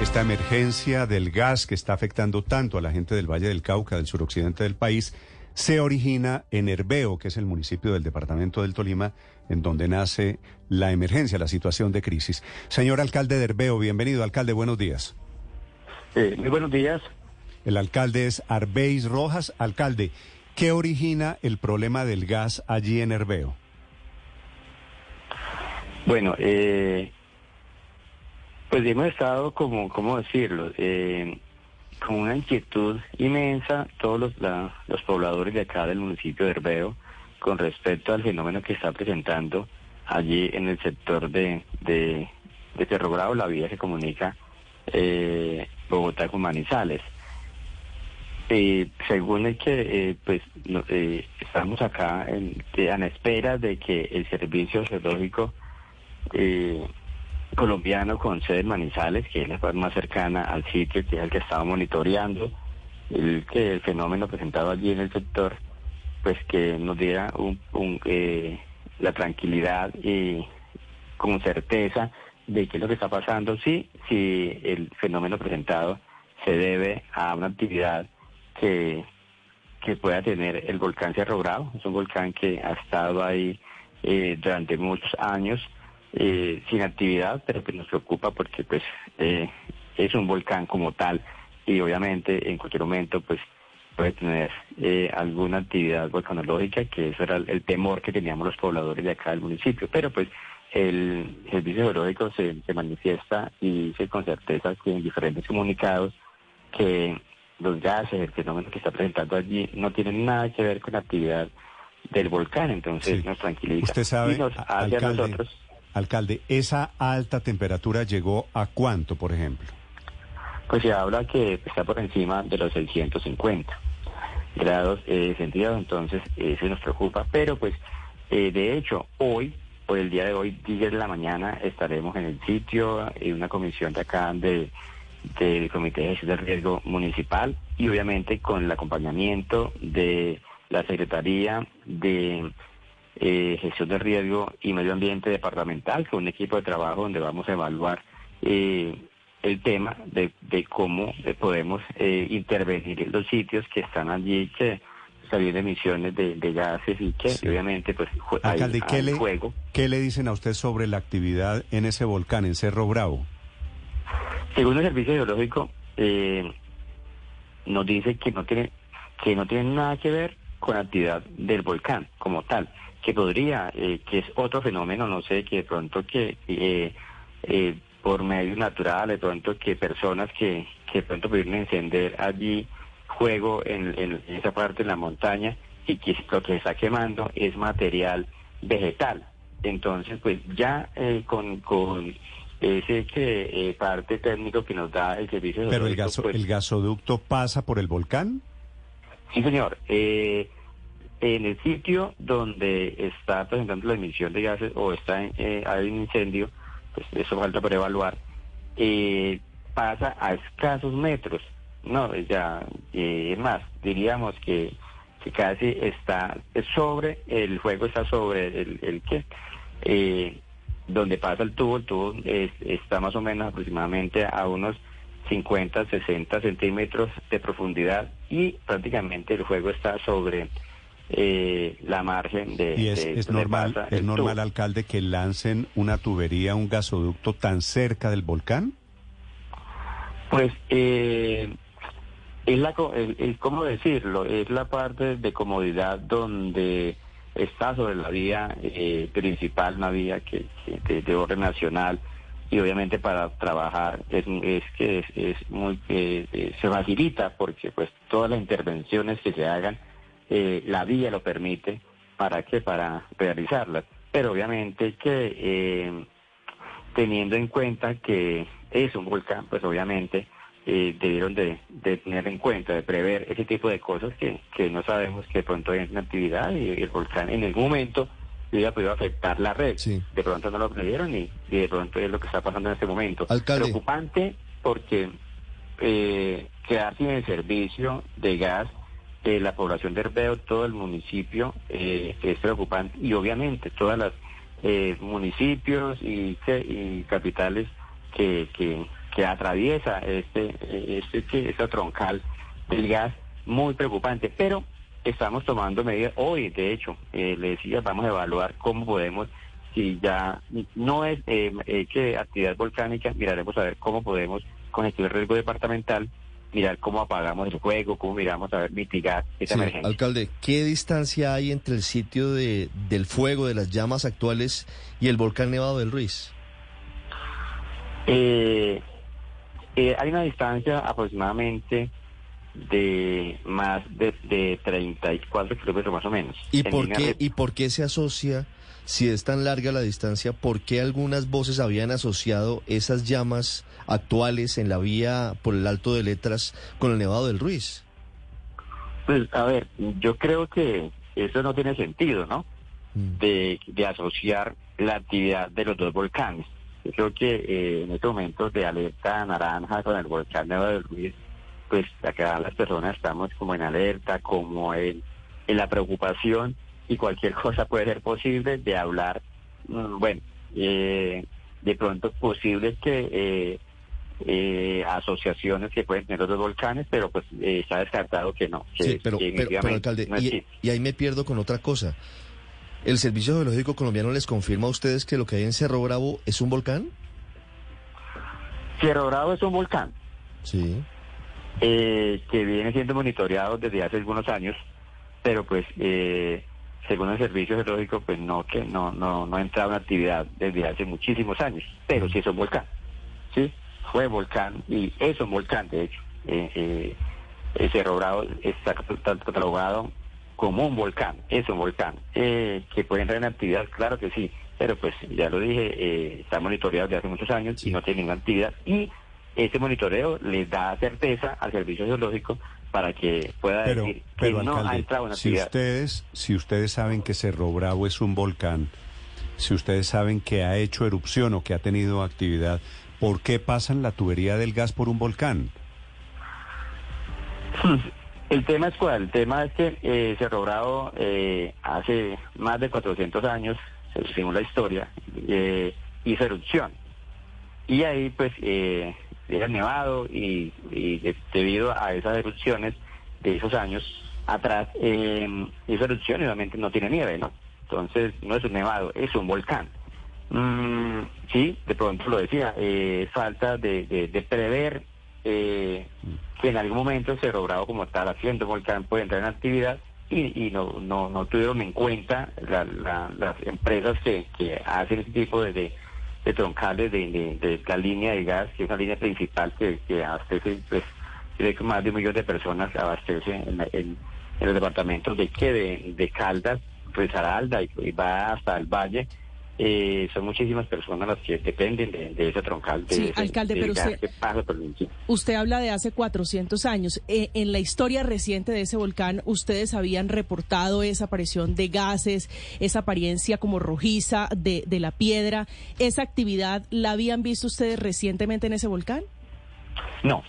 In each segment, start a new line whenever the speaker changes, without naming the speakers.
Esta emergencia del gas que está afectando tanto a la gente del Valle del Cauca, del suroccidente del país, se origina en Herbeo, que es el municipio del departamento del Tolima, en donde nace la emergencia, la situación de crisis. Señor alcalde de Herbeo, bienvenido. Alcalde, buenos días.
Eh, muy buenos días.
El alcalde es Arbeis Rojas. Alcalde, ¿qué origina el problema del gas allí en Herbeo?
Bueno, eh, pues hemos estado, como, ¿cómo decirlo? Eh, con una inquietud inmensa todos los, los pobladores de acá del municipio de Herbeo con respecto al fenómeno que está presentando allí en el sector de, de, de Cerro Bravo, la vía que comunica eh, Bogotá con Manizales. Eh, según el que eh, pues eh, estamos acá en, en espera de que el servicio geológico eh, colombiano con sede en Manizales, que es la más cercana al sitio, que es el que estaba monitoreando el, que el fenómeno presentado allí en el sector, pues que nos diera un, eh, la tranquilidad y con certeza de qué es lo que está pasando, sí, si el fenómeno presentado se debe a una actividad que, que pueda tener el volcán Cerro Bravo, es un volcán que ha estado ahí eh, durante muchos años, eh, sin actividad, pero que nos preocupa porque pues eh, es un volcán como tal y obviamente en cualquier momento pues puede tener eh, alguna actividad volcanológica, que eso era el, temor que teníamos los pobladores de acá del municipio, pero pues el servicio geológico se, se manifiesta y dice con certeza que en diferentes comunicados que los gases, el fenómeno que está presentando allí no tienen nada que ver con la actividad del volcán, entonces nos tranquiliza.
Usted sabe,
y nos hace a nosotros
Alcalde, ¿esa alta temperatura llegó a cuánto, por ejemplo?
Pues se habla que está por encima de los 650 grados eh, centígrados, entonces eso nos preocupa, pero pues eh, de hecho hoy, o el día de hoy, 10 de la mañana, estaremos en el sitio, en una comisión de acá de del Comité de Gestión de Riesgo Municipal y obviamente con el acompañamiento de la Secretaría de eh, gestión de riesgo y medio ambiente departamental, con un equipo de trabajo donde vamos a evaluar eh, el tema de, cómo eh, podemos intervenir en los sitios que están allí, que salen emisiones de, gases y que obviamente pues
Alcalde, ¿qué, le, ¿qué le dicen a usted sobre la actividad en ese volcán, en Cerro Bravo?
Según el Servicio Geológico, nos dice que no tiene que no tiene nada que ver con la actividad del volcán como tal que podría, eh, que es otro fenómeno, no sé, que de pronto que eh, eh, por medio natural, de pronto que personas que, que de pronto pudieron encender allí fuego en, en, esa parte de la montaña y que lo que se está quemando es material vegetal. Entonces, pues ya con, con ese que parte técnico que nos da el servicio...
¿Pero el, gaso, pues el gasoducto pasa por el volcán?
Sí, señor. Eh, en el sitio donde está presentando la emisión de gases o está eh, hay un incendio, pues eso falta por evaluar, eh, pasa a escasos metros. No, ya, eh, es más, diríamos que, que casi está sobre, el fuego está sobre el, el que, eh, donde pasa el tubo, el tubo está más o menos aproximadamente a unos 50, 60 centímetros de profundidad y prácticamente el fuego está sobre eh, la margen de...
¿Y es, normal, es normal alcalde, que lancen una tubería, un gasoducto tan cerca del volcán?
Pues, eh, es la, ¿cómo decirlo? Es la parte de comodidad donde está sobre la vía eh, principal, una vía que, de, orden nacional, y obviamente para trabajar es, es que es, muy eh, se facilita porque pues todas las intervenciones que se hagan eh, la vía lo permite, ¿para qué? Para realizarlas. Pero obviamente que eh, teniendo en cuenta que es un volcán, pues obviamente eh, debieron de, tener en cuenta, de prever ese tipo de cosas que, que no sabemos que de pronto hay una actividad y, el volcán en algún momento hubiera podido afectar la red. De pronto no lo previeron y, de pronto es lo que está pasando en este momento. Preocupante porque eh, quedar sin el servicio de gas la población de Herbeo, todo el municipio eh, es preocupante. Y obviamente todas las eh, municipios y, capitales que, que, atraviesa este, este, este troncal del gas muy preocupante, pero estamos tomando medidas hoy, de hecho, eh, le decía, vamos a evaluar cómo podemos, si ya no es eh, eh, que actividad volcánica, miraremos a ver cómo podemos, con el riesgo departamental, mirar cómo apagamos el fuego, cómo miramos a ver mitigar esa emergencia.
Alcalde, ¿qué distancia hay entre el sitio de, del fuego, de las llamas actuales y el volcán Nevado del Ruiz?
Eh, eh, hay una distancia aproximadamente de más de, de 34 kilómetros más o menos.
¿Y por, qué, ¿Y por qué se asocia, si es tan larga la distancia, por qué algunas voces habían asociado esas llamas actuales en la vía por el Alto de Letras con el Nevado del Ruiz?
Pues a ver, yo creo que eso no tiene sentido, ¿no? Mm. De, de asociar la actividad de los dos volcanes. Yo creo que eh, en estos momentos de alerta naranja con el volcán Nevado del Ruiz, pues acá las personas estamos como en alerta, como en, en la preocupación y cualquier cosa puede ser posible de hablar, mm, bueno, eh, de pronto posible que eh, eh, asociaciones que pueden tener los volcanes, pero pues eh, está descartado que no.
sí, pero, alcalde, y, y, ahí me pierdo con otra cosa. ¿El Servicio Geológico Colombiano les confirma a ustedes que lo que hay en Cerro Bravo es un volcán?
Cerro Bravo es un volcán.
Sí.
Eh, que viene siendo monitoreado desde hace algunos años, pero pues eh, según el servicio geológico, pues no que no no no ha entrado en actividad desde hace muchísimos años, pero sí es un volcán, sí, fue volcán y es un volcán de hecho. Eh, eh Cerro Bravo está catalogado como un volcán, es un volcán, eh, que puede entrar en actividad, claro que sí, pero pues ya lo dije, eh, está monitoreado desde hace muchos años y no tiene ninguna actividad y ese monitoreo les da certeza al servicio geológico para que pueda decir que no ha entrado en
actividad. Si ustedes, si ustedes saben que Cerro Bravo es un volcán, si ustedes saben que ha hecho erupción o que ha tenido actividad, ¿por qué pasan la tubería del gas por un volcán?
El tema es cuál, el tema es que eh, Cerro Bravo eh, hace más de 400 años, según la historia, eh, hizo erupción. Y ahí pues era nevado y, debido a esas erupciones de esos años atrás, eh, esa erupción obviamente no tiene nieve, ¿no? Entonces no es un nevado, es un volcán. Mm, sí, de pronto lo decía, eh, falta de, de, prever eh, que en algún momento Cerro Bravo como tal haciendo volcán puede entrar en actividad y, y no, no, no tuvieron en cuenta las empresas que, que hacen ese tipo de de troncales de, de, la línea de gas, que es una línea principal que, que abastece, pues, más de un millón de personas abastece en, en, los departamentos de que de, de Caldas, pues Aralda y va hasta el valle eh, son muchísimas personas las que dependen de, ese troncal. De
sí, alcalde, pero usted, usted habla de hace 400 años. Eh, en la historia reciente de ese volcán, ustedes habían reportado esa aparición de gases, esa apariencia como rojiza de, de la piedra. ¿Esa actividad la habían visto ustedes recientemente en ese volcán?
No,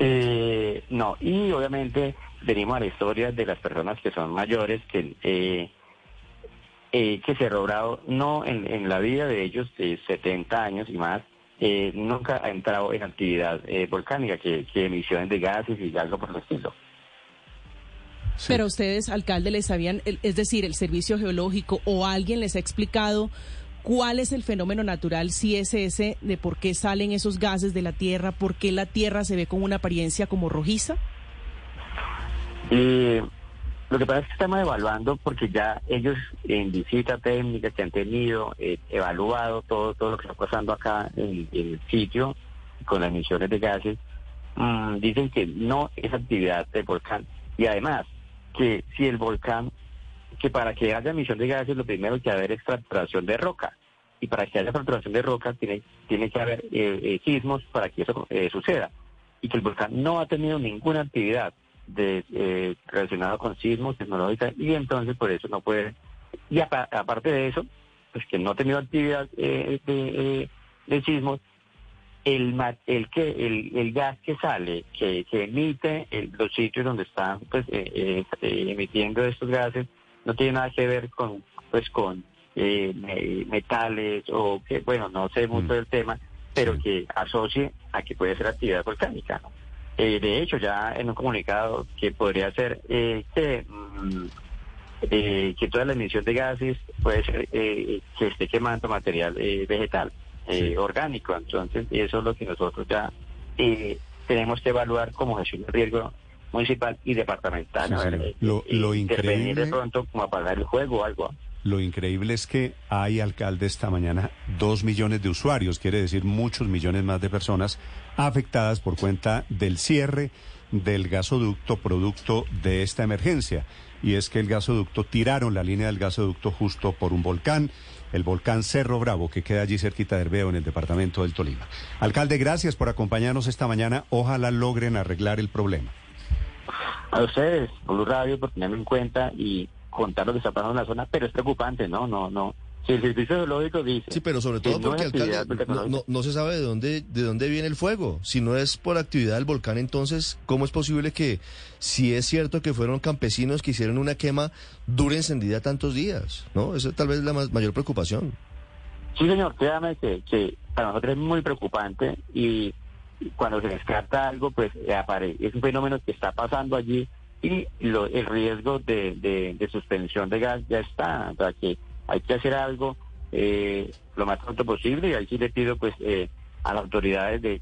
eh, no. Y obviamente venimos a la historia de las personas que son mayores, que... Eh, que Cerro Bravo no en, la vida de ellos de 70 años y más eh, nunca ha entrado en actividad eh, volcánica, que, emisiones de gases y algo por el estilo.
Pero ustedes, alcalde, les habían, es decir, el servicio geológico o alguien les ha explicado cuál es el fenómeno natural, si es ese, de por qué salen esos gases de la Tierra, por qué la Tierra se ve con una apariencia como rojiza.
Eh, lo que pasa es que estamos evaluando porque ya ellos en visita técnica que han tenido, eh, evaluado todo, todo lo que está pasando acá en, el sitio con las emisiones de gases, mm, dicen que no es actividad del volcán. Y además, que si el volcán, que para que haya emisión de gases, lo primero que haber es fracturación de roca. Y para que haya fracturación de roca, tiene, tiene que haber eh, eh, sismos para que eso suceda. Y que el volcán no ha tenido ninguna actividad de, eh, relacionado con sismos, tecnológica, y entonces por eso no puede. Y aparte de eso, pues que no ha tenido actividad eh, de, eh, sismos, el, el que el, el gas que sale, que, que emite los sitios donde están pues eh, emitiendo estos gases, no tiene nada que ver con pues con metales o que bueno no sé mucho mm. del tema, pero que asocie a que puede ser actividad volcánica. Eh, de hecho, ya en un comunicado que podría ser eh, que, mm, eh, que toda la emisión de gases puede ser que esté quemando material vegetal orgánico. Entonces, eso es lo que nosotros ya tenemos que evaluar como gestión de riesgo municipal y departamental.
lo, lo increíble
de pronto como apagar el juego o algo.
Lo increíble es que hay alcalde esta mañana dos millones de usuarios, quiere decir muchos millones más de personas afectadas por cuenta del cierre del gasoducto producto de esta emergencia. Y es que el gasoducto, tiraron la línea del gasoducto justo por un volcán, el volcán Cerro Bravo, que queda allí cerquita de Herbeo, en el departamento del Tolima. Alcalde, gracias por acompañarnos esta mañana. Ojalá logren arreglar el problema.
A ustedes, por Radio, por tenerme en cuenta y contar lo que está pasando en la zona, pero es preocupante, ¿no? No, no. Si el servicio geológico dice...
Sí, pero sobre todo porque, no, no, se sabe de dónde, de dónde viene el fuego. Si no es por actividad del volcán, entonces, ¿cómo es posible que, si es cierto que fueron campesinos que hicieron una quema, dure encendida tantos días? ¿No? Esa tal vez es la mayor preocupación.
Sí, señor, créame que, que para nosotros es muy preocupante y cuando se descarta algo, pues aparece. Es un fenómeno que está pasando allí y lo, el riesgo de, de, suspensión de gas ya está. O sea que hay que hacer algo eh, lo más pronto posible y ahí sí le pido pues eh, a las autoridades de,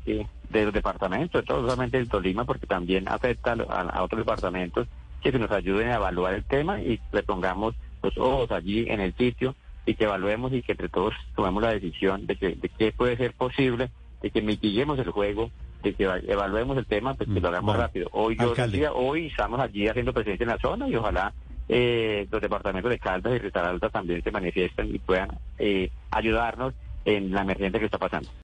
de, los todo solamente el Tolima, porque también afecta a, otros departamentos, que nos ayuden a evaluar el tema y le pongamos los ojos allí en el sitio y que evaluemos y que entre todos tomemos la decisión de que de qué puede ser posible, de que mitiguemos el juego de que evaluemos el tema, pues que lo hagamos rápido. Hoy yo decía, hoy estamos allí haciendo presencia en la zona y ojalá eh, los departamentos de Caldas y Risaralda también se manifiesten y puedan eh, ayudarnos en la emergencia que está pasando.